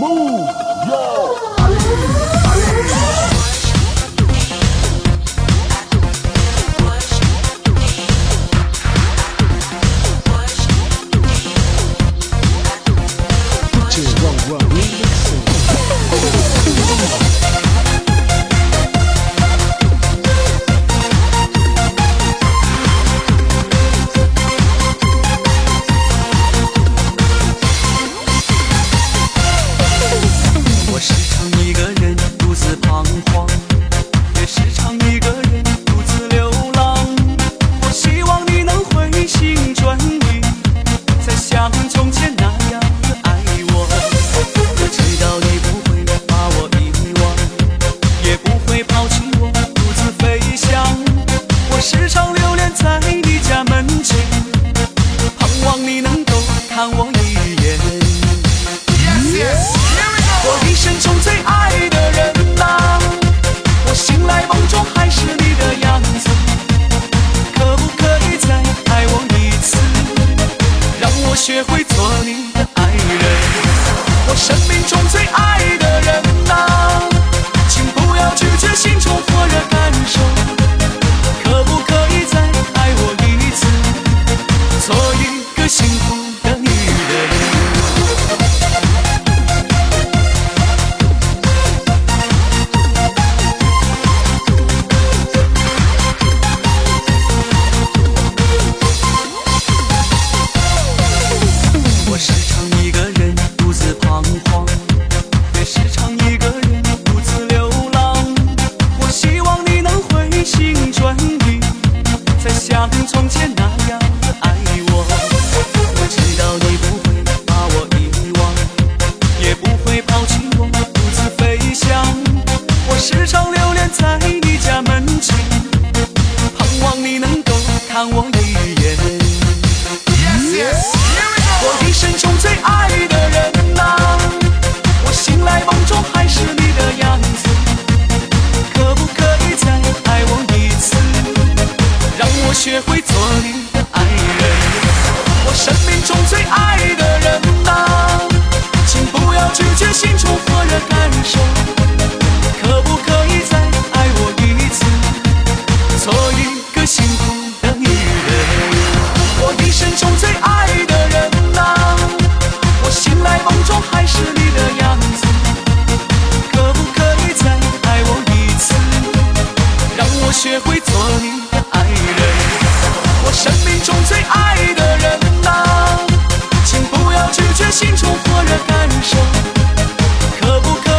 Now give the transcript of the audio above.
Move your 也会做你的爱人。我生命中最爱像从前那样。学会热感受，可不可？